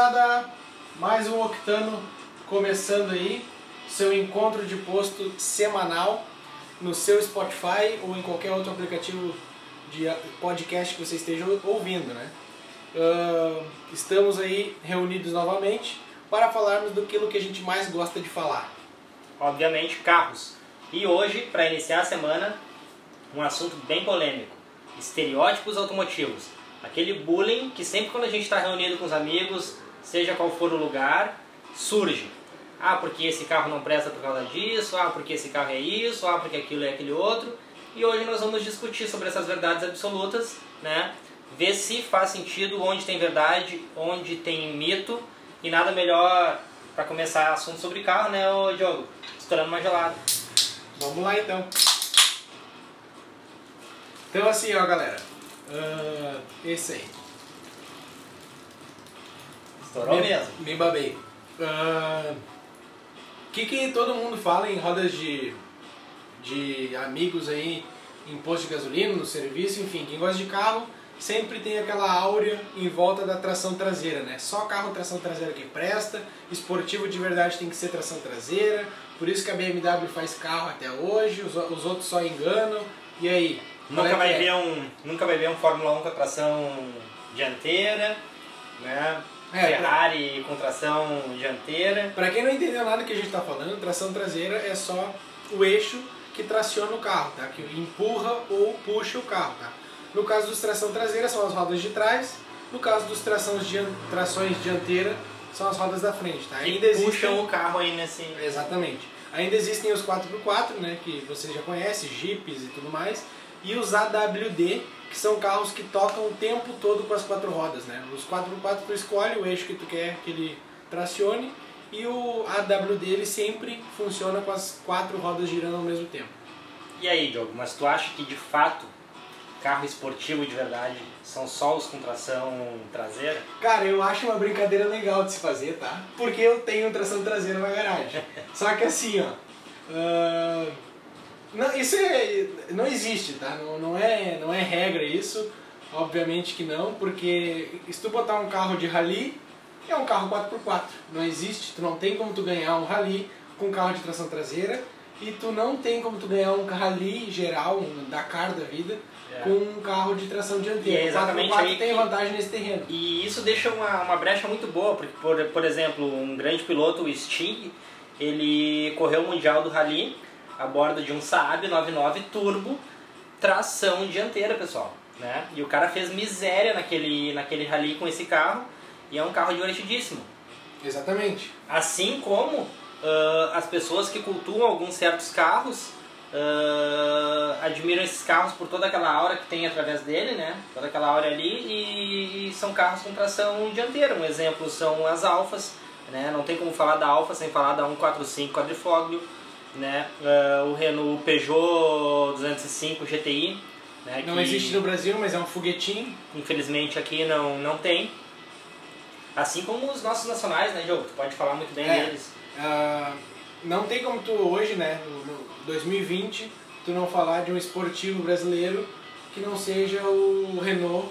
gurizada, mais um Octano começando aí, seu encontro de posto semanal no seu Spotify ou em qualquer outro aplicativo de podcast que você esteja ouvindo, né? Uh, estamos aí reunidos novamente para falarmos do que a gente mais gosta de falar. Obviamente, carros. E hoje, para iniciar a semana, um assunto bem polêmico: estereótipos automotivos. Aquele bullying que sempre quando a gente está reunido com os amigos, seja qual for o lugar, surge. Ah, porque esse carro não presta por causa disso, ah, porque esse carro é isso, ah, porque aquilo é aquele outro. E hoje nós vamos discutir sobre essas verdades absolutas, né? Ver se faz sentido, onde tem verdade, onde tem mito. E nada melhor para começar assunto sobre carro, né, ô Diogo? Estourando uma gelada. Vamos lá então. Então assim, ó galera. Uh, esse aí. Estourou me, mesmo. Me babei. O uh, que, que todo mundo fala em rodas de, de amigos aí, em posto de gasolina, no serviço, enfim, quem gosta de carro sempre tem aquela áurea em volta da tração traseira, né? Só carro tração traseira que presta, esportivo de verdade tem que ser tração traseira, por isso que a BMW faz carro até hoje, os, os outros só enganam. E aí? Nunca é vai, é? ver um, nunca vai ver um Fórmula 1 com tração dianteira, né? É, Ferrari com tração dianteira. Para quem não entendeu nada que a gente está falando, tração traseira é só o eixo que traciona o carro, tá? Que empurra ou puxa o carro, tá? No caso dos tração traseira são as rodas de trás, no caso dos trações, dian trações dianteira são as rodas da frente, tá? Ainda existem... puxam o carro aí nesse... Exatamente. Ainda existem os 4x4, né, que você já conhece, Jeeps e tudo mais, e os AWD, que são carros que tocam o tempo todo com as quatro rodas, né? Os 4x4 tu escolhe o eixo que tu quer que ele tracione e o AWD ele sempre funciona com as quatro rodas girando ao mesmo tempo. E aí, Diogo, mas tu acha que de fato carro esportivo de verdade são só os com tração traseira? Cara, eu acho uma brincadeira legal de se fazer, tá? Porque eu tenho tração traseira na garagem. Só que assim, ó. Uh, não, isso é, não existe, tá? Não, não, é, não é regra isso. Obviamente que não, porque se tu botar um carro de rally, é um carro 4x4. Não existe, tu não tem como tu ganhar um rally com carro de tração traseira e tu não tem como tu ganhar um rally geral, um Dakar da vida, é. com um carro de tração dianteira. E é exatamente aí tem vantagem nesse terreno. E isso deixa uma, uma brecha muito boa, porque, por, por exemplo, um grande piloto, o Sting, ele correu o Mundial do Rally a bordo de um Saab 99 Turbo, tração dianteira, pessoal. Né? E o cara fez miséria naquele, naquele rally com esse carro, e é um carro divertidíssimo. Exatamente. Assim como uh, as pessoas que cultuam alguns certos carros uh, admiram esses carros por toda aquela aura que tem através dele, né? Toda aquela aura ali e, e, são carros com tração dianteira. Um exemplo são as Alfas, né? Não tem como falar da Alfa sem falar da 145 quadrifóglio, né? Uh, o Renault Peugeot 205 GTI. Né? Não que, existe no Brasil, mas é um foguetinho. Infelizmente aqui não, não tem. Assim como os nossos nacionais, né, Diogo? Tu pode falar muito bem é, deles. Uh, não tem como tu hoje, né, no, no 2020, tu não falar de um esportivo brasileiro que não seja o Renault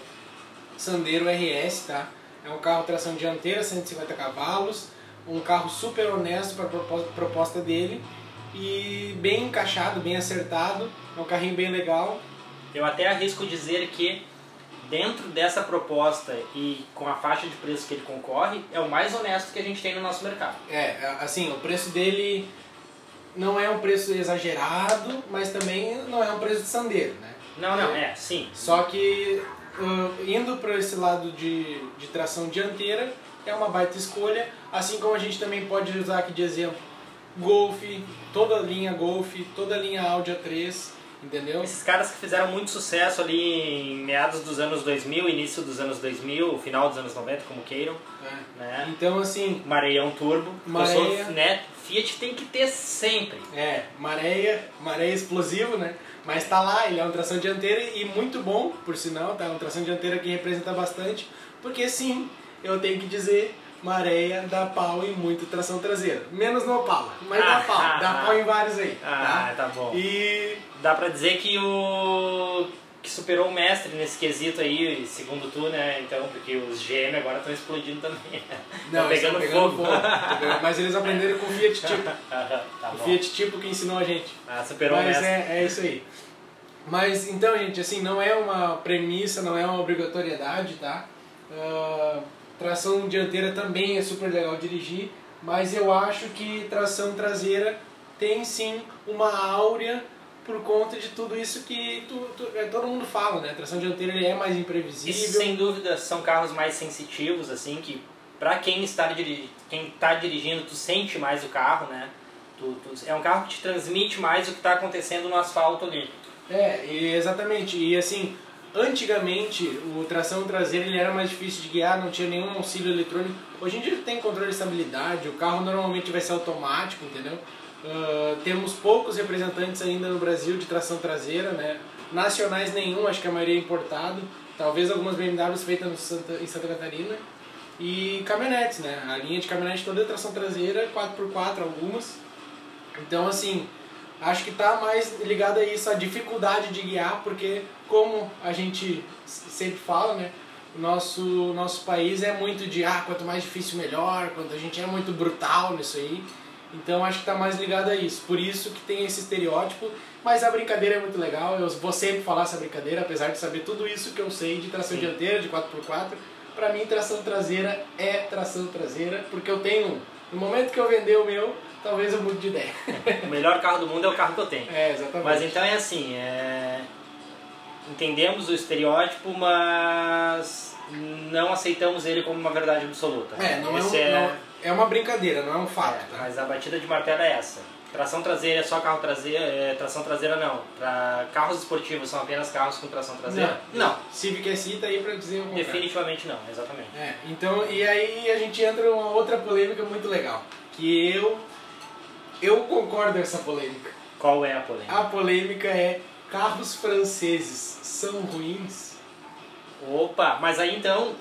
Sandero RS, tá? É um carro tração dianteira, 150 cavalos, um carro super honesto para a proposta dele e bem encaixado, bem acertado, é um carrinho bem legal. Eu até arrisco dizer que dentro dessa proposta e com a faixa de preço que ele concorre, é o mais honesto que a gente tem no nosso mercado. É, assim, o preço dele não é um preço exagerado, mas também não é um preço de sandeiro, né? Não, não, é, sim. Só que uh, indo para esse lado de, de tração dianteira, é uma baita escolha, assim como a gente também pode usar aqui de exemplo Golf, toda a linha Golf, toda a linha Audi A3, entendeu? Esses caras que fizeram muito sucesso ali em meados dos anos 2000, início dos anos 2000, final dos anos 90, como queiram. É. Né? Então, assim... Mareião Turbo. Mareia... Sou, né, Fiat tem que ter sempre. É, mareia, mareia explosivo, né? Mas tá lá, ele é uma tração dianteira e muito bom, por sinal, tá? Uma tração dianteira que representa bastante, porque sim, eu tenho que dizer, mareia dá pau em muito tração traseira. Menos no Opala, mas ah, dá pau, ah, dá ah, pau em vários aí, ah, tá? tá bom. E... Dá pra dizer que o... que superou o mestre nesse quesito aí, segundo tu, né? Então, porque os GM agora estão explodindo também. Não, pegando, pegando fogo. fogo. Mas eles aprenderam com o Fiat Tipo. tá O. Fiat Tipo que ensinou a gente. Ah, superou o Mas mestre. é, é isso aí. Mas então, gente, assim, não é uma premissa, não é uma obrigatoriedade, tá? Ah, tração dianteira também é super legal dirigir, mas eu acho que tração traseira tem sim uma áurea por conta de tudo isso que tu, tu- é, todo mundo fala, né? Tração dianteira ele é mais imprevisível. Isso, sem dúvida, são carros mais sensitivos, assim, que pra quem está, diri quem tá dirigindo, tu sente mais o carro, né? Tu, tu- é um carro que te transmite mais o que está acontecendo no asfalto ali. É, exatamente. E assim, antigamente o tração traseira ele era mais difícil de guiar, não tinha nenhum auxílio eletrônico. Hoje em dia tem controle de estabilidade, o carro normalmente vai ser automático, entendeu? Ah, temos poucos representantes ainda no Brasil de tração traseira, né? Nacionais nenhum, acho que a maioria é importado. Talvez algumas BMWs feitas Santa, em Santa Catarina. E caminhonetes, né? A linha de caminhonete toda é tração traseira, 4x4 algumas. Então, assim, acho que tá mais ligado a isso, a dificuldade de guiar, porque como a gente sempre fala, né? O nosso, nosso país é muito de, ah, quanto mais difícil melhor, quanto a gente é muito brutal nisso aí. Então acho que tá mais ligado a isso. Por isso que tem esse estereótipo, mas a brincadeira é muito legal. Eu vou sempre falar essa brincadeira, apesar de saber tudo isso que eu sei de tração Sim. dianteira, de 4x4. Pra mim, tração traseira é tração traseira, porque eu tenho. No momento que eu vender o meu, talvez eu mude de ideia. O melhor carro do mundo é o carro que eu tenho. É, exatamente. Mas então é assim, é... entendemos o estereótipo, mas não aceitamos ele como uma verdade absoluta. É, não é, um- Esse não- é uma brincadeira, não é um fato. É, tá? mas a batida de martelo é essa. Tração traseira é só carro traseiro, é, tração traseira não. Para carros esportivos são apenas carros com tração traseira? Não, Civic SI tá aí pra dizer o contrário. definitivamente não, exatamente. É, então, e aí a gente entra numa outra polêmica muito legal. Que eu. Eu concordo com essa polêmica. Qual é a polêmica? A polêmica é: carros franceses são ruins? Opa, mas aí então,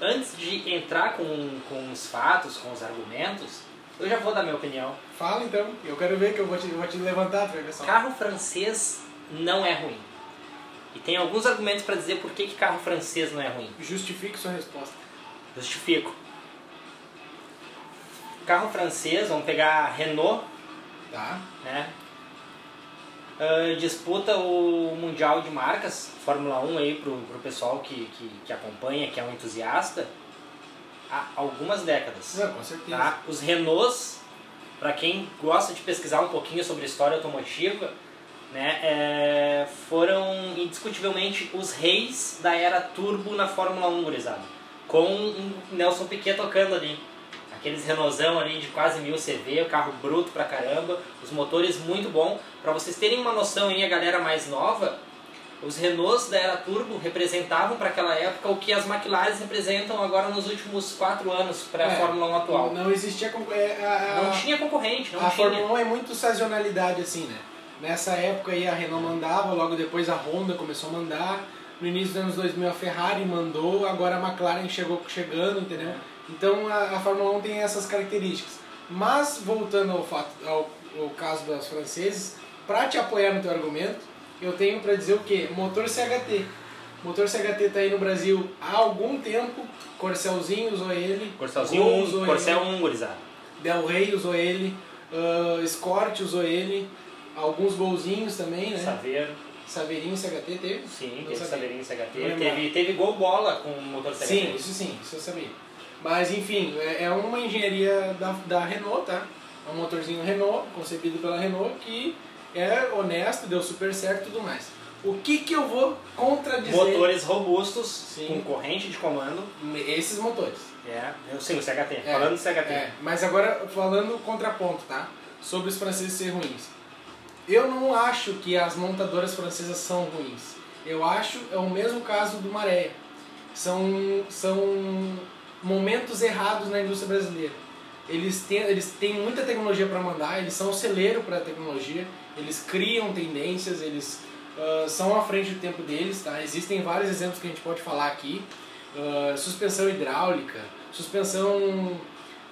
antes de entrar com, com os fatos, com os argumentos, eu já vou dar minha opinião. Fala então, eu quero ver que eu vou te, eu vou te levantar, só. Carro francês não é ruim. E tem alguns argumentos para dizer por que, que carro francês não é ruim. Justifique sua resposta. Justifico. Carro francês, vamos pegar Renault, Tá? né? Ah, disputa o Mundial de Marcas, Fórmula 1 aí pro, pro pessoal que, que, que acompanha, que é um entusiasta, há algumas décadas. Não, com certeza. Tá? Os Renaults, para quem gosta de pesquisar um pouquinho sobre história automotiva, né, é, foram indiscutivelmente os reis da era turbo na Fórmula 1, gurizada. Com o Nelson Piquet tocando ali. Aqueles Renaultzão ali de quase mil CV, o carro bruto pra caramba, os motores muito bom. Para vocês terem uma noção aí, a galera mais nova, os Renaults da era turbo representavam para aquela época o que as McLaren representam agora nos últimos quatro anos para a É, Fórmula 1 atual. Não existia. é, a, a, Não tinha concorrente, não a tinha. Fórmula 1 é muito sazonalidade assim, né? Nessa época aí a Renault mandava, logo depois a Honda começou a mandar. No início dos anos 2000 a Ferrari mandou, agora a McLaren chegou chegando, entendeu? Então a, a Fórmula 1 tem essas características. Mas voltando ao fato ao, ao caso das franceses, para te apoiar no teu argumento, eu tenho para dizer o quê? Motor CHT. Motor CHT está aí no Brasil há algum tempo. Corcelzinho usou ele. Corcelzinho Gol 1, usou Corcel ele. 1, gurizada. Del Rey usou ele, uh, Escort usou ele, alguns golzinhos também, né? Saveiro, Saveirinho CHT teve? sim, teve sabia. Saveirinho CHT. Lembrava. Teve, teve gol bola com o motor CHT. Sim, isso sim, isso eu sabia. Mas enfim, é é uma engenharia da, da Renault, tá? É um motorzinho Renault, concebido pela Renault, que é honesto, deu super certo e tudo mais. O que que eu vou contradizer Motores robustos, Sim. com corrente de comando. esses motores? É, eu sim, o CHT. É, Falando do CHT. É, mas agora falando contraponto, tá? Sobre os franceses serem ruins. Eu não acho que as montadoras francesas são ruins. Eu acho é o mesmo caso do Maré. São são momentos errados na indústria brasileira. Eles têm, eles têm muita tecnologia para mandar, eles são celeiro para a tecnologia, eles criam tendências, eles ah, são à frente do tempo deles, tá? Existem vários exemplos que a gente pode falar aqui. Ah, suspensão hidráulica, suspensão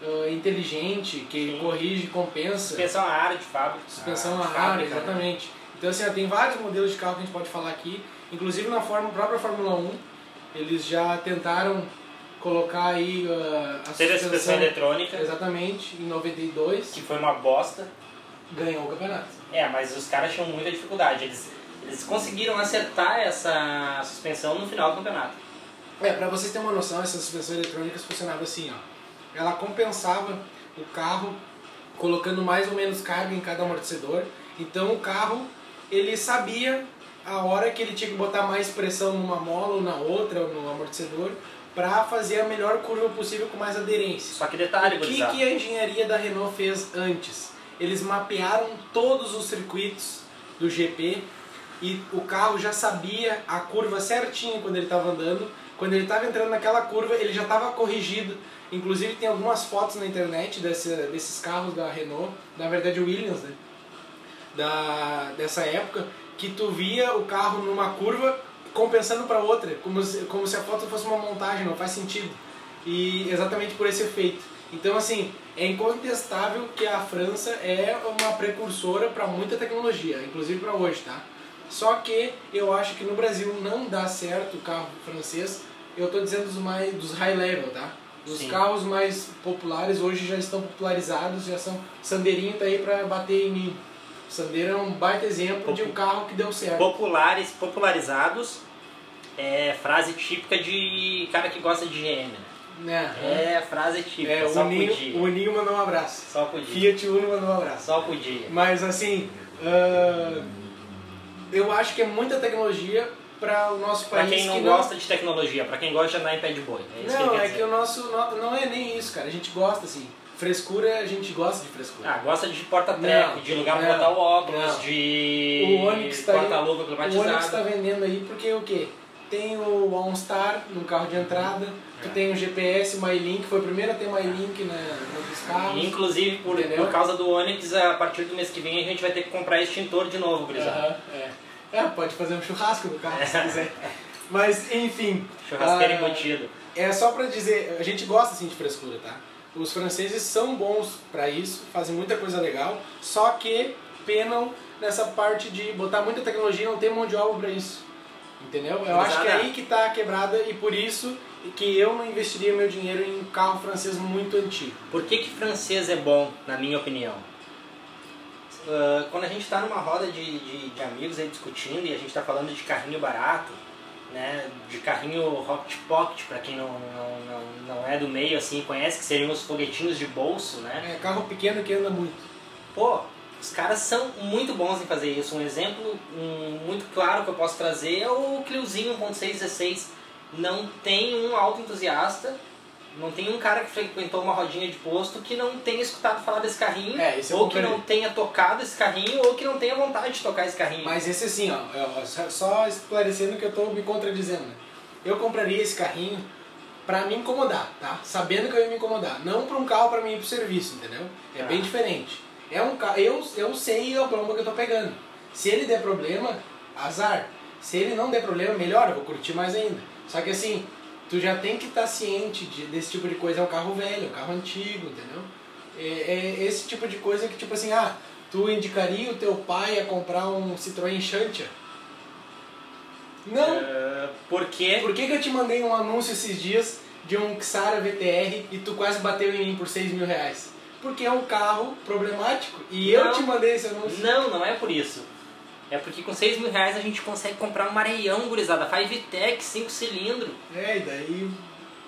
uh, inteligente, que Sim. corrige, compensa. Suspensão a ar de fábrica. Suspensão a a de ar, fábrica, né? exatamente. Então assim, ó, tem vários modelos de carro que a gente pode falar aqui. Inclusive na forma, própria Fórmula 1, eles já tentaram colocar aí uh, a Teve a suspensão eletrônica, Exatamente, em 92, que foi uma bosta. ganhou o campeonato. É, mas os caras tinham muita dificuldade. Eles, eles conseguiram acertar essa suspensão no final do campeonato. É, pra vocês terem uma noção, essas suspensões eletrônicas funcionavam assim, ó. Ela compensava o carro colocando mais ou menos carga em cada amortecedor. Então o carro, ele sabia a hora que ele tinha que botar mais pressão numa mola ou na outra, ou no amortecedor, para fazer a melhor curva possível com mais aderência. Só que detalhe, O que, que a engenharia da Renault fez antes? Eles mapearam todos os circuitos do GP e o carro já sabia a curva certinha quando ele estava andando. Quando ele estava entrando naquela curva, ele já estava corrigido. Inclusive tem algumas fotos na internet desse, desses carros da Renault, na verdade Williams, né? Da, dessa época, que tu via o carro numa curva compensando para outra, como se, como se a foto fosse uma montagem, não faz sentido. E exatamente por esse efeito. Então, assim, é incontestável que a França é uma precursora para muita tecnologia, inclusive para hoje, tá? Só que eu acho que no Brasil não dá certo o carro francês. Eu estou dizendo dos mais dos high level, tá? Os Sim. carros mais populares hoje já estão popularizados, já são Sandeirinho tá aí para bater em mim. O Sandero é um baita exemplo de um carro que deu certo. Populares, popularizados é frase típica de cara que gosta de GM, né? Né? É frase típica, É, só o Ninho, podia. o Ninho mandou um abraço. Só podia. Fiat Uno mandou um abraço. Só podia. Mas assim, ah, eu acho que é muita tecnologia para o nosso país. quem não que gosta de tecnologia, pra quem gosta de andar em pé de boi. É que Não, quer é dizer. que o nosso. no- Não é nem isso, cara. A gente gosta, assim. Frescura, a gente gosta de frescura. Ah, gosta de porta-treco, de lugar pra não, botar o óculos, não. de O tá porta-luva o climatizado. Onix tá vendendo aí porque o quê? Tem o OnStar no carro de entrada, tu É. tem o GPS MyLink, foi o primeiro a ter MyLink na, nos carros. Inclusive, por, por causa do Onix, a partir do mês que vem a gente vai ter que comprar extintor de novo, gurizada. Aham, é. É, pode fazer um churrasco no carro se quiser. Mas, enfim. Churrasqueiro embutido. É só pra dizer, a gente gosta assim de frescura, tá? Os franceses são bons pra isso, fazem muita coisa legal, só que penam nessa parte de botar muita tecnologia e não ter mão de obra pra isso. Entendeu? Eu acho que é Exato. aí que tá a quebrada e por isso que eu não investiria meu dinheiro em um carro francês muito antigo. Por que, que francês é bom, na minha opinião? Ah, quando a gente está numa roda de, de, de amigos aí discutindo e a gente está falando de carrinho barato, né, de carrinho Rocket Pocket, para quem não, não, não, não é do meio assim, conhece, que seriam os foguetinhos de bolso, né? É carro pequeno que anda muito. Pô, os caras são muito bons em fazer isso. Um exemplo um, muito claro que eu posso trazer é o Cliozinho 1.616. Não tem um auto entusiasta, não tem um cara que frequentou uma rodinha de posto que não tenha escutado falar desse carrinho, É, eu ou que não tenha tocado esse carrinho, ou que não tenha vontade de tocar esse carrinho. Mas esse assim, ó, só- esclarecendo que eu tô me contradizendo. né? Eu compraria esse carrinho pra me incomodar, tá? Sabendo que eu ia me incomodar. Não pra um carro pra mim ir pro serviço, entendeu? É Ah. bem diferente. É um carro, eu, eu sei a bomba que eu tô pegando. Se ele der problema, azar. Se ele não der problema, melhor, eu vou curtir mais ainda. Só que assim, tu já tem que estar ciente de- desse tipo de coisa. É um carro velho, é um carro antigo, entendeu? É, é esse tipo de coisa que, tipo assim, ah, tu indicaria o teu pai a comprar um Citroën Xantia? Não! Ah, porque Por que, que eu te mandei um anúncio esses dias de um Xara VTR e tu quase bateu em mim por 6 mil reais? Porque é um carro problemático e eu Não. te mandei esse anúncio. Não, não é por isso. É porque com 6 mil reais a gente consegue comprar um mareião, gurizada. Five Tech, 5 cilindros. É, e daí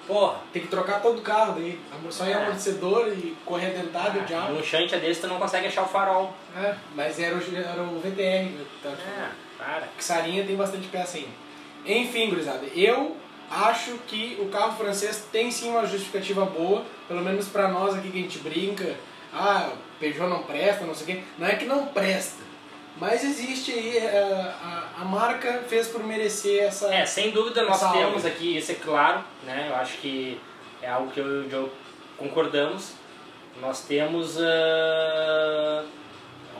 Porra. tem que trocar todo o carro, daí só em É. amortecedor e correia dentada e Ah, diabo. num desse tu não consegue achar o farol. É, mas era o, era o VTR. Tá, É, para. Sarinha tem bastante peça ainda. Enfim, gurizada, eu acho que o carro francês tem sim uma justificativa boa, pelo menos pra nós aqui que a gente brinca. Ah, Peugeot não presta, não sei o quê. Não é que não presta, mas existe aí, eh, a, a marca fez por merecer essa. É, sem dúvida nós Essa temos aula. aqui, isso é claro, né? Eu acho que é algo que eu e o Joe concordamos. Nós temos.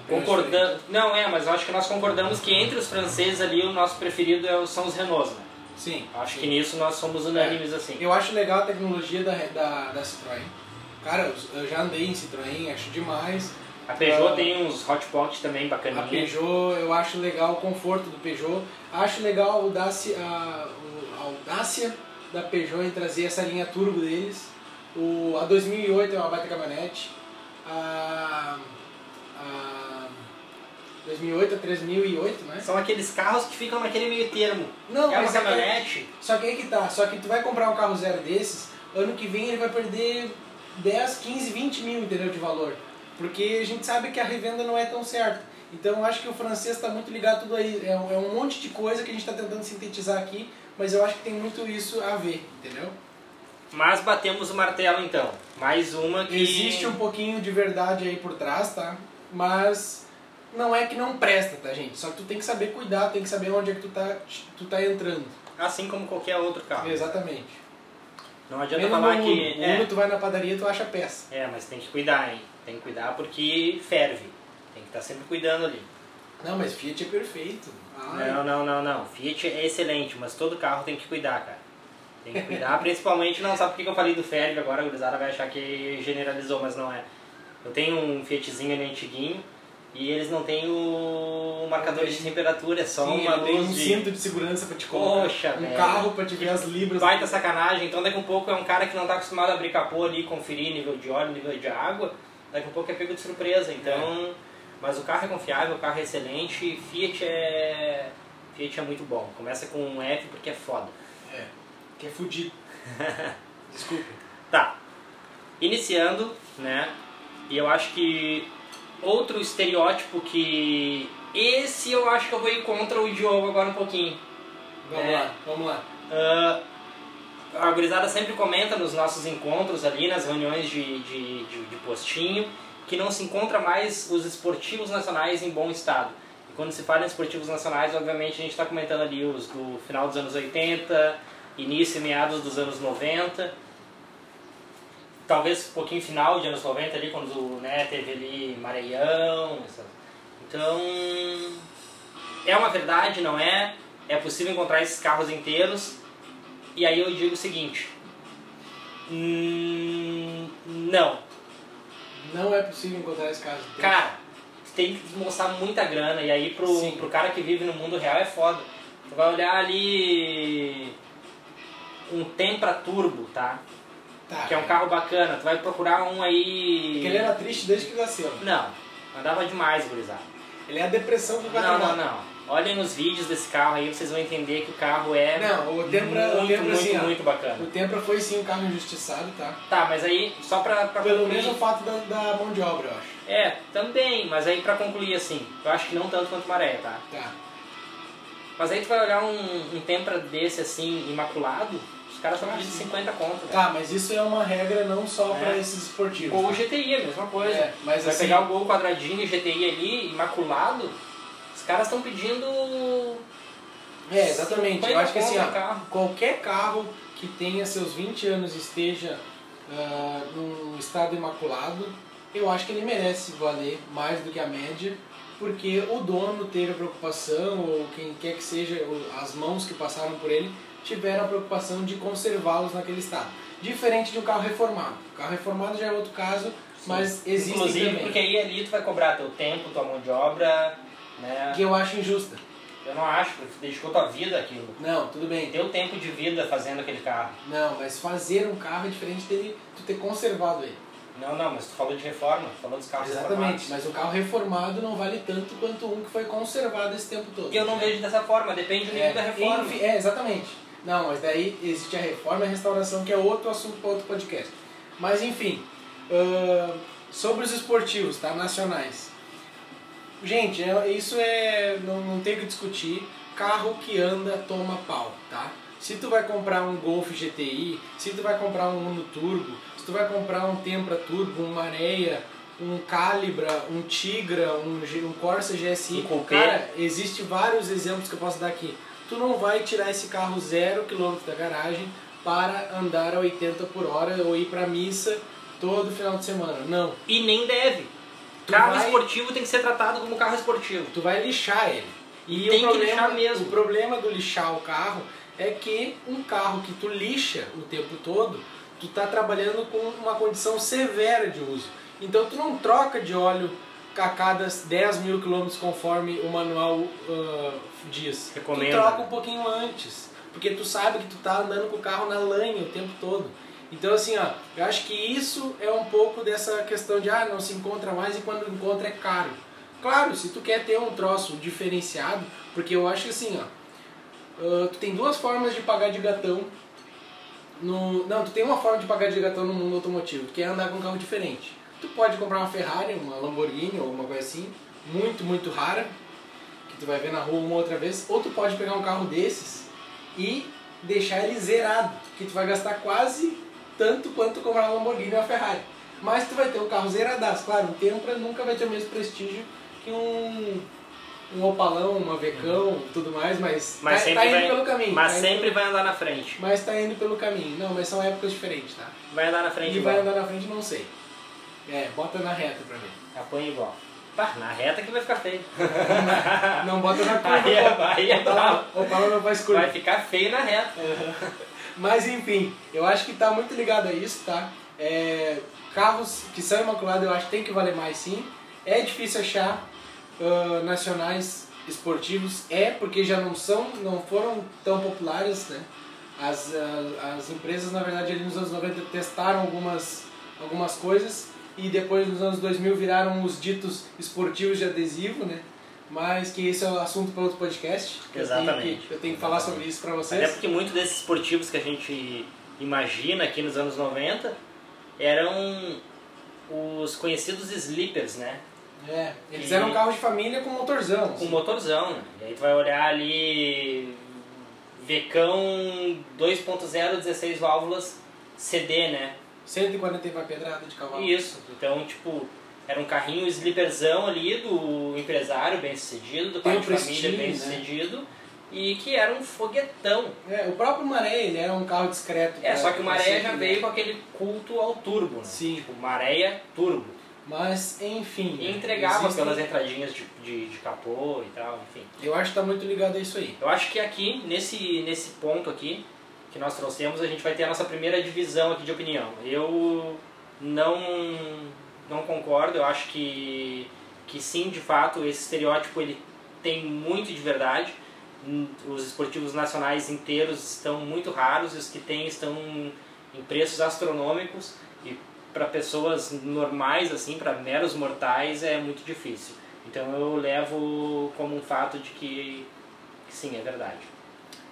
concordando. Não, é, mas eu acho que nós concordamos que entre os franceses ali o nosso preferido é o- são os Renaults, né? Sim. Acho sim. que nisso nós somos unânimes assim. Eu acho legal a tecnologia da, da, da Citroën. Cara, eu já andei em Citroën, acho demais. A Peugeot Ah. tem uns hotpots também A bacaninhos. Peugeot, eu acho legal o conforto do Peugeot. Acho legal a audácia, a, o- a audácia da Peugeot em trazer essa linha turbo deles. O, a 2008 é uma baita caminhonete. A, a 2008 a 3008, né? São aqueles carros que ficam naquele meio termo. Não, é uma mas é. Só que aí que tá, só que tu vai comprar um carro zero desses, ano que vem ele vai perder 10, 15, 20 mil, entendeu, de valor. Porque a gente sabe que a revenda não é tão certa. Então eu acho que o francês está muito ligado a tudo aí. É, um- é um monte de coisa que a gente está tentando sintetizar aqui, mas eu acho que tem muito isso a ver, entendeu? Mas batemos o martelo então. Mais uma que. Existe um pouquinho de verdade aí por trás, tá? Mas não é que não presta, tá, gente? Só que tu tem que saber cuidar, tem que saber onde é que tu tá, tu tá entrando. Assim como qualquer outro carro. Exatamente. Não adianta Mesmo falar no que. mundo, É, mundo tu vai na padaria tu acha peça. é, mas tem que cuidar, hein? Tem que cuidar porque ferve. Tem que estar sempre cuidando ali. Não, mas Fiat é perfeito. Ai. Não, não, não, não. Fiat é excelente, mas todo carro tem que cuidar, cara. Tem que cuidar, principalmente, não sabe por que eu falei do ferve agora, a gurizada vai achar que generalizou, mas não é. Eu tenho um Fiatzinho ali antiguinho e eles não têm o marcador de temperatura, é só Sim, uma luz um de... cinto de segurança pra te colocar. Poxa, um velho. carro pra te ver as libras. Baita sacanagem, então daqui a pouco é um cara que não está acostumado a abrir capô ali, conferir nível de óleo, nível de água, daqui a pouco é pego de surpresa, então... Mas o carro é confiável, o carro é excelente, Fiat é... Fiat é muito bom. Começa com um F porque é foda. É, que é fudido. Desculpa. Tá. Iniciando, né? E eu acho que outro estereótipo que... Esse eu acho que eu vou ir contra o Diogo agora um pouquinho. Vamos É. lá, vamos lá. Ah, a gurizada sempre comenta nos nossos encontros ali, nas reuniões de, de, de, de postinho, que não se encontra mais os esportivos nacionais em bom estado. E quando se fala em esportivos nacionais, obviamente a gente está comentando ali os do final dos anos 80, início e meados dos anos 90, talvez um pouquinho final de anos 90 ali, quando né, teve ali Maranhão, então é uma verdade, não é? É possível encontrar esses carros inteiros. E aí eu digo o seguinte: hum, não, Não é possível encontrar esse caso. cara, tu tem que mostrar muita grana. E aí pro, Sim. pro cara que vive no mundo real é foda. Tu vai olhar ali um Tempra Turbo, tá? Tá. Que é um carro bacana. Tu vai procurar um aí. Porque ele era triste desde que nasceu. Não, andava demais, gurizada. Ele é a depressão do Não, carro. não, não. Olhem os vídeos desse carro aí, vocês vão entender que o carro é Não, o Tempra, muito, o Tempra muito, assim, muito bacana. O Tempra foi sim um carro injustiçado, tá? Tá, mas aí, só pra, pra Pelo concluir... mesmo fato da, da mão de obra, eu acho. É, também, mas aí pra concluir assim, eu acho que não tanto quanto Maré, tá? Tá. Mas aí tu vai olhar um, um Tempra desse assim, imaculado, os caras estão pedindo sim. 50 conto, velho. Tá, mas isso é uma regra não só É. pra esses esportivos. Gol tá? GTI é a mesma coisa. É, mas vai assim- pegar o Gol quadradinho GTI ali, imaculado, os caras estão pedindo... É, exatamente. 50 Eu acho que assim, carro. qualquer carro que tenha seus 20 anos e esteja ah, num estado imaculado, eu acho que ele merece valer mais do que a média, porque o dono teve a preocupação, ou quem quer que seja, as mãos que passaram por ele, tiveram a preocupação de conservá-los naquele estado. Diferente de um carro reformado. O carro reformado já é outro caso, mas existe Inclusive, também. porque aí ali tu vai cobrar teu tempo, tua mão de obra, né? Que eu acho injusta. Eu não acho, porque tu dedicou tua vida àquilo. Não, tudo bem. Teu tempo de vida fazendo aquele carro. Não, mas fazer um carro é diferente dele tu ter conservado ele. Não, não, mas tu falou de reforma, tu falou dos carros Exatamente, reformados. mas o carro reformado não vale tanto quanto um que foi conservado esse tempo todo. E eu não vejo dessa forma, depende do nível é, da reforma. enfim, é, exatamente. Não, mas daí existe a reforma e a restauração, que é outro assunto para outro podcast. Mas enfim, ahn, sobre os esportivos, tá? Nacionais. Gente, é- isso é. Não, não tem o que discutir. Carro que anda toma pau, tá? Se tu vai comprar um Golf GTI, se tu vai comprar um Uno Turbo, se tu vai comprar um Tempra Turbo, um Mareia, um Calibra, um Tigra, um, um Corsa GSI, Um cara, existe vários exemplos que eu posso dar aqui. Tu não vai tirar esse carro zero quilômetro da garagem para andar a 80 por hora ou ir pra missa todo final de semana. Não. E nem deve. Carro vai- esportivo tem que ser tratado como carro esportivo. Tu vai lixar ele. E Tem o que problema, lixar mesmo. O problema do lixar o carro é que um carro que tu lixa o tempo todo, tu tá trabalhando com uma condição severa de uso. Então tu não troca de óleo a cada 10 mil quilômetros conforme o manual uh, diz. Recomenda. Tu troca um pouquinho antes, porque tu sabe que tu tá andando com o carro na lanha o tempo todo. Então assim, ó, eu acho que isso é um pouco dessa questão de ah, não se encontra mais e quando encontra é caro. Claro, se tu quer ter um troço diferenciado, porque eu acho que assim, ó, uh, tu tem duas formas de pagar de gatão no, não, tu tem uma forma de pagar de gatão no mundo automotivo, que é andar com um carro diferente. Tu pode comprar uma Ferrari, uma Lamborghini ou uma coisa assim, muito, muito rara, que tu vai ver na rua uma outra vez, ou tu pode pegar um carro desses e deixar ele zerado, que tu vai gastar quase tanto quanto comprar uma Lamborghini ou uma Ferrari. Mas tu vai ter um carro zeradaço, claro, um Tempra nunca vai ter o mesmo prestígio que um um opalão, uma vecão, tudo mais, mas, Mas tá, tá indo vai, pelo caminho. Mas tá sempre pelo- vai andar na frente. Mas tá indo pelo caminho. Não, mas são épocas diferentes, tá? Vai andar na frente E igual. vai andar na frente, não sei. É, bota na reta pra mim. Apanha igual. Pá, na reta que vai ficar feio. Não bota na curva. Aí é- aí é Opala- não faz curva. Vai ficar feio na reta. Mas enfim, eu acho que tá muito ligado a isso, tá? É, carros que são imaculados eu acho que tem que valer mais sim. É difícil achar ah, nacionais esportivos, é porque já não são, não foram tão populares, né? As, ah, as empresas, na verdade, ali nos anos 90 testaram algumas, algumas coisas e depois nos anos 2000 viraram os ditos esportivos de adesivo, né? Mas que esse é o assunto para outro podcast. que eu tenho Exatamente. que- Eu tenho que falar sobre isso para vocês. Até porque muitos desses esportivos que a gente imagina aqui nos anos 90 eram os conhecidos sleepers, né? É, eles eram carros de família com motorzão. Com assim. motorzão. né? E aí tu vai olhar ali Vecão 2.0 16 válvulas CD, né? 140 vai pedrada de cavalo. Isso. Então, tipo, era um carrinho sleeperzão ali do empresário bem sucedido, do pai de família bem né? sucedido. E que era um foguetão. É, o próprio Maré, ele era um carro discreto. É, só que o ser já veio com aquele culto ao turbo, né? Sim. Tipo, Maréia Turbo. Mas, enfim. E né, entregava existem- pelas entradinhas de, de, de capô e tal, enfim. Eu acho que tá muito ligado a isso aí. Eu acho que aqui, nesse, nesse ponto aqui, que nós trouxemos, a gente vai ter a nossa primeira divisão aqui de opinião. Eu não, não concordo, eu acho que, que sim, de fato, esse estereótipo ele tem muito de verdade. Os esportivos nacionais inteiros estão muito raros os que tem estão em preços astronômicos e para pessoas normais, assim, para meros mortais, é muito difícil. Então eu levo como um fato de que, que sim, é verdade.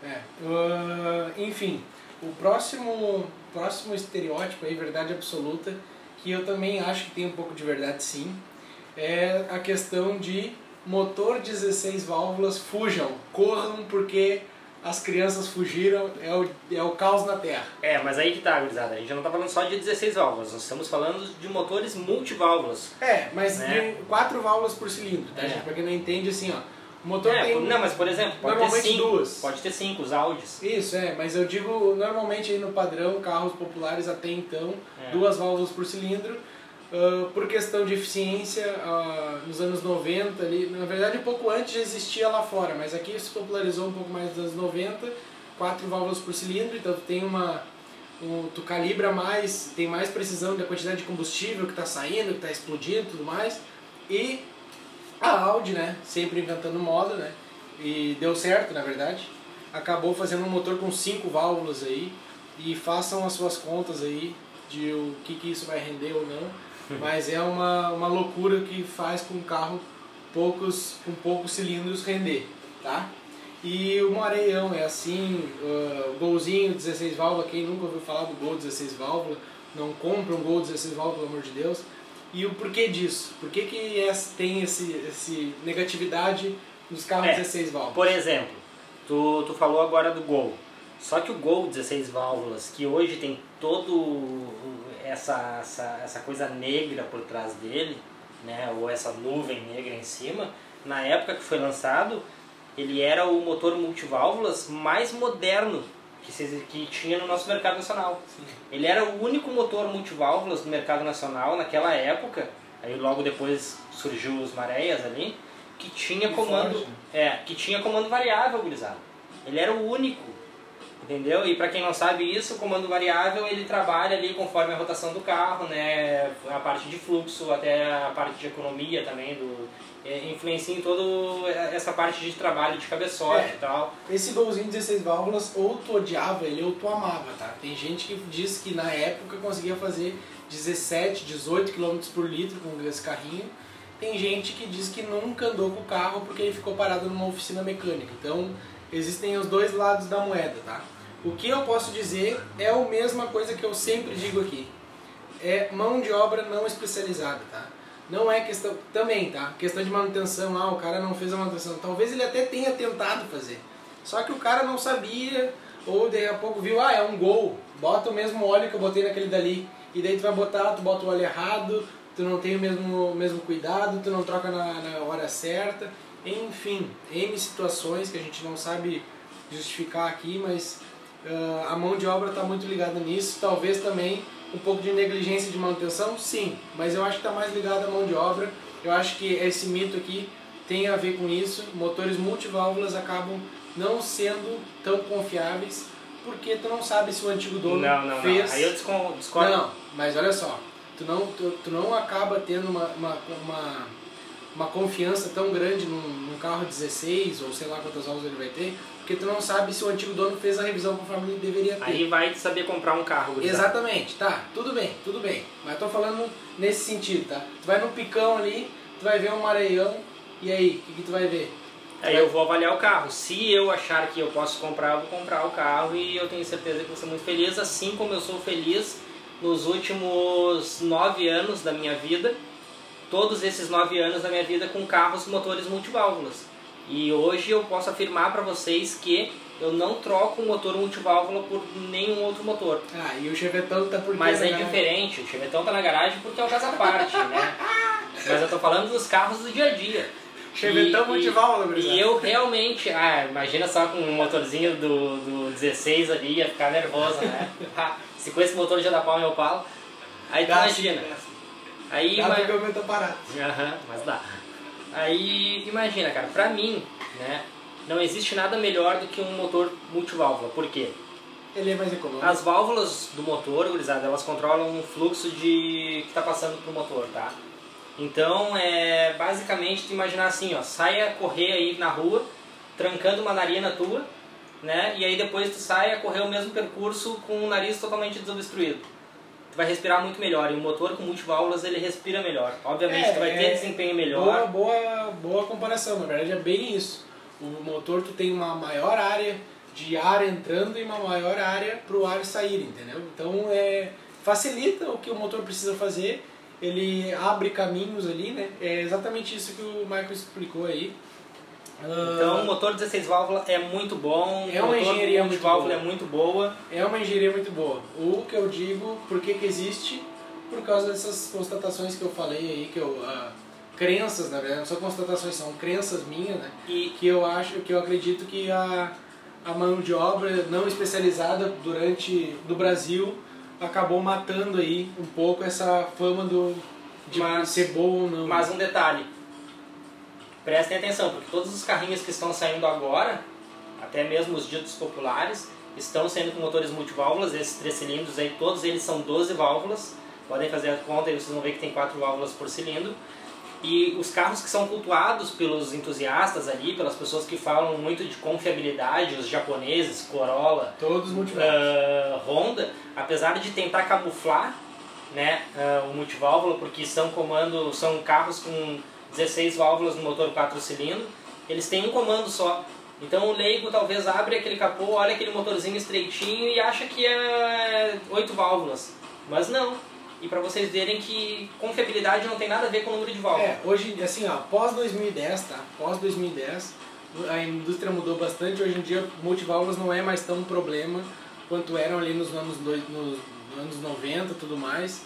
É. ah, enfim, o próximo, próximo estereótipo aí, verdade absoluta, que eu também acho que tem um pouco de verdade sim, é a questão de motor 16 válvulas fujam, corram porque as crianças fugiram, é o, é o caos na Terra. É, mas aí que tá, gurizada. A gente não tá falando só de 16 válvulas, nós estamos falando de motores multiválvulas. É, mas Né? de quatro válvulas por cilindro, tá, É. gente? Pra quem não entende, assim, ó, o motor É, tem... não, mas por exemplo, pode ter cinco. duas. Pode ter cinco, os Audis. Isso, é, mas eu digo, normalmente aí no padrão, carros populares até então, É. duas válvulas por cilindro, ah, por questão de eficiência, ah, nos anos 90 ali, na verdade um pouco antes já existia lá fora, mas aqui se popularizou um pouco mais nos anos 90, quatro válvulas por cilindro, então tu tem uma... um- tu calibra mais, tem mais precisão da quantidade de combustível que está saindo, que está explodindo e tudo mais, e a Audi, né, sempre inventando moda, né, e deu certo, na verdade, acabou fazendo um motor com cinco válvulas aí, e façam as suas contas aí de o que, que isso vai render ou não, mas é uma, uma loucura que faz com o carro poucos, com poucos cilindros render, tá? E o Moreião é assim, uh, golzinho 16 válvulas, quem nunca ouviu falar do Gol 16 válvulas, não compra um Gol 16 válvulas, pelo amor de Deus. E o porquê disso? Por que, que essa- tem esse, esse negatividade nos carros É, 16 válvulas? Por exemplo, tu, tu falou agora do Gol. Só que o Gol 16 válvulas, que hoje tem todo essa, essa, essa coisa negra por trás dele, né, ou essa nuvem negra em cima, na época que foi lançado, ele era o motor multiválvulas mais moderno que, se, que tinha no nosso mercado nacional. Ele era o único motor multiválvulas do mercado nacional naquela época, aí logo depois surgiu os Mareias ali, que tinha comando, Ford, é, que tinha comando variável, gurizada. Ele era o único. Entendeu? E para quem não sabe isso, o comando variável ele trabalha ali conforme a rotação do carro, né? A parte de fluxo, até a parte de economia também do influencia em toda essa parte de trabalho de cabeçote é, e tal. Esse golzinho 16 válvulas, ou tu odiava ele ou tu amava, tá? Tem gente que diz que na época conseguia fazer 17, 18 km por litro com esse carrinho. Tem gente que diz que nunca andou com o carro porque ele ficou parado numa oficina mecânica. Então, existem os dois lados da moeda, tá? O que eu posso dizer é a mesma coisa que eu sempre digo aqui. É mão de obra não especializada, tá? Não é questão também, tá? Questão de manutenção, ah, o cara não fez a manutenção. Talvez ele até tenha tentado fazer. Só que o cara não sabia ou daqui a pouco viu, ah, é um gol. Bota o mesmo óleo que eu botei naquele dali. E daí tu vai botar, tu bota o óleo errado, tu não tem o mesmo, mesmo cuidado, tu não troca na, na hora certa. Enfim, N situações que a gente não sabe justificar aqui, mas uh, a mão de obra está muito ligada nisso. Talvez também um pouco de negligência de manutenção, sim, mas eu acho que está mais ligado à mão de obra. Eu acho que esse mito aqui tem a ver com isso. Motores multiválvulas acabam não sendo tão confiáveis porque tu não sabe se o antigo dono não, não, fez. Não. Aí eu discordo. Não, mas olha só, tu não, tu, tu não acaba tendo uma, uma, uma, uma confiança tão grande num, num, carro 16 ou sei lá quantas aulas ele vai ter, porque tu não sabe se o antigo dono fez a revisão conforme ele deveria ter. Aí vai saber comprar um carro. Exatamente, tá, tudo bem, tudo bem. Mas eu tô falando nesse sentido, tá? Tu vai no picão ali, tu vai ver um mareião, e aí, o que, que tu vai ver? Aí eu vou avaliar o carro. Se eu achar que eu posso comprar, eu vou comprar o carro e eu tenho certeza que vou ser muito feliz, assim como eu sou feliz nos últimos nove anos da minha vida, todos esses nove anos da minha vida com carros motores multiválvulas. E hoje eu posso afirmar para vocês que eu não troco um motor multiválvula por nenhum outro motor. Ah, e o Chevetão tá por Mas é diferente, o Chevetão tá na garagem porque é um caso à parte, né? Mas eu tô falando dos carros do dia a dia. Chevetão multiválvula, E eu realmente, ah, imagina só com um motorzinho do, do 16 ali, ia ficar nervoso, né? Se com esse motor já dá pau meu pau, aí tu imagina. Aí, dá porque o meu tá parado. Aham, mas dá. Aí imagina, cara, pra mim, né, não existe nada melhor do que um motor multiválvula. Por quê? Ele é mais econômico. As válvulas do motor, gurizada, elas controlam o fluxo de que está passando pro motor, tá? Então, é basicamente tu imaginar assim, ó, saia correr aí na rua, trancando uma narina tua, né? E aí depois tu sai a correr o mesmo percurso com o nariz totalmente desobstruído. Tu vai respirar muito melhor. E o motor com multiválvulas ele respira melhor. Obviamente é, tu vai ter é desempenho melhor. Boa, boa, boa comparação. Na verdade é bem isso. O motor tu tem uma maior área de ar entrando e uma maior área para o ar sair, entendeu? Então é facilita o que o motor precisa fazer. Ele abre caminhos ali, né? É exatamente isso que o Michael explicou aí. Então, o motor 16 válvulas é muito bom, é uma engenharia muito válvula é muito boa. É uma engenharia muito boa. O que eu digo, por que, que existe? Por causa dessas constatações que eu falei aí, que eu uh, crenças, na verdade, não são constatações, são crenças minhas, né? E que eu acho, que eu acredito que a a mão de obra não especializada durante do Brasil acabou matando aí um pouco essa fama do de mas, ser bom ou não. Mas um detalhe, prestem atenção, porque todos os carrinhos que estão saindo agora, até mesmo os ditos populares, estão saindo com motores multiválvulas, esses três cilindros aí, todos eles são 12 válvulas, podem fazer a conta e vocês vão ver que tem quatro válvulas por cilindro. E os carros que são cultuados pelos entusiastas ali, pelas pessoas que falam muito de confiabilidade, os japoneses, Corolla, todos. Uh, Honda, apesar de tentar camuflar né, uh, o multiválvula, porque são comando, são carros com 16 válvulas no motor 4 cilindros, eles têm um comando só. Então o leigo talvez abre aquele capô, olha aquele motorzinho estreitinho e acha que é 8 válvulas. Mas não. E para vocês verem que confiabilidade não tem nada a ver com o número de válvulas. É, hoje, assim, ó, pós 2010, tá? Pós 2010, a indústria mudou bastante. Hoje em dia, multiválvulas não é mais tão um problema quanto eram ali nos anos, dois, nos anos 90 e tudo mais.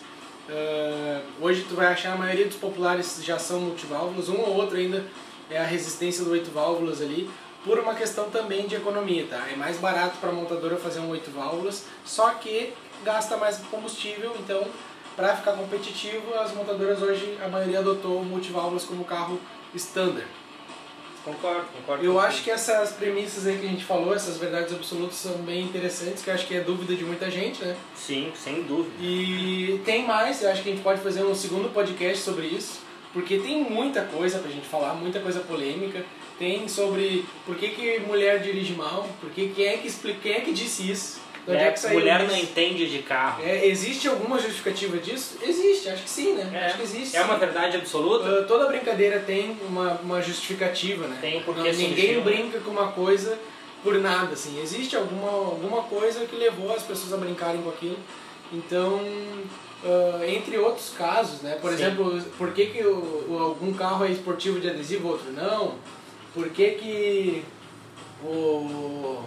Uh, hoje tu vai achar a maioria dos populares já são multiválvulas, um ou outro ainda é a resistência do 8 válvulas ali, por uma questão também de economia, tá? É mais barato para a montadora fazer um 8 válvulas, só que gasta mais combustível, então para ficar competitivo, as montadoras hoje, a maioria adotou multiválvulas como carro standard. Concordo, concordo. Eu acho que essas premissas aí que a gente falou, essas verdades absolutas são bem interessantes, que eu acho que é dúvida de muita gente, né? Sim, sem dúvida. E tem mais, eu acho que a gente pode fazer um segundo podcast sobre isso, porque tem muita coisa pra gente falar, muita coisa polêmica. Tem sobre por que, que mulher dirige mal, porque quem é que explica, quem é que disse isso? De onde É, que mulher isso? não entende de carro. É, existe alguma justificativa disso? Existe, acho que sim, né? acho que existe. é uma verdade absoluta? Uh, toda brincadeira tem uma, uma justificativa, né? Tem porque Não- Ninguém surgiu. brinca com uma coisa por nada, assim. Existe alguma, alguma coisa que levou as pessoas a brincarem com aquilo. Então, uh, entre outros casos, né? Por Sim. exemplo, por que, que o, o- algum carro é esportivo de adesivo, outro não? Por que, que o,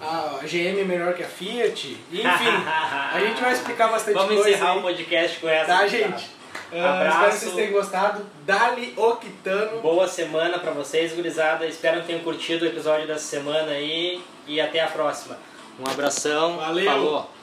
a GM é melhor que a Fiat? Enfim, a gente vai explicar bastante Vamos coisa. encerrar aí. o podcast com essa. Tá, cara. gente? Uh, Abraço. espero que vocês tenham gostado. Dali Octano. Boa semana pra vocês, gurizada. Espero que tenham curtido o episódio dessa semana aí. E até a próxima. Um abração. Valeu. Falou.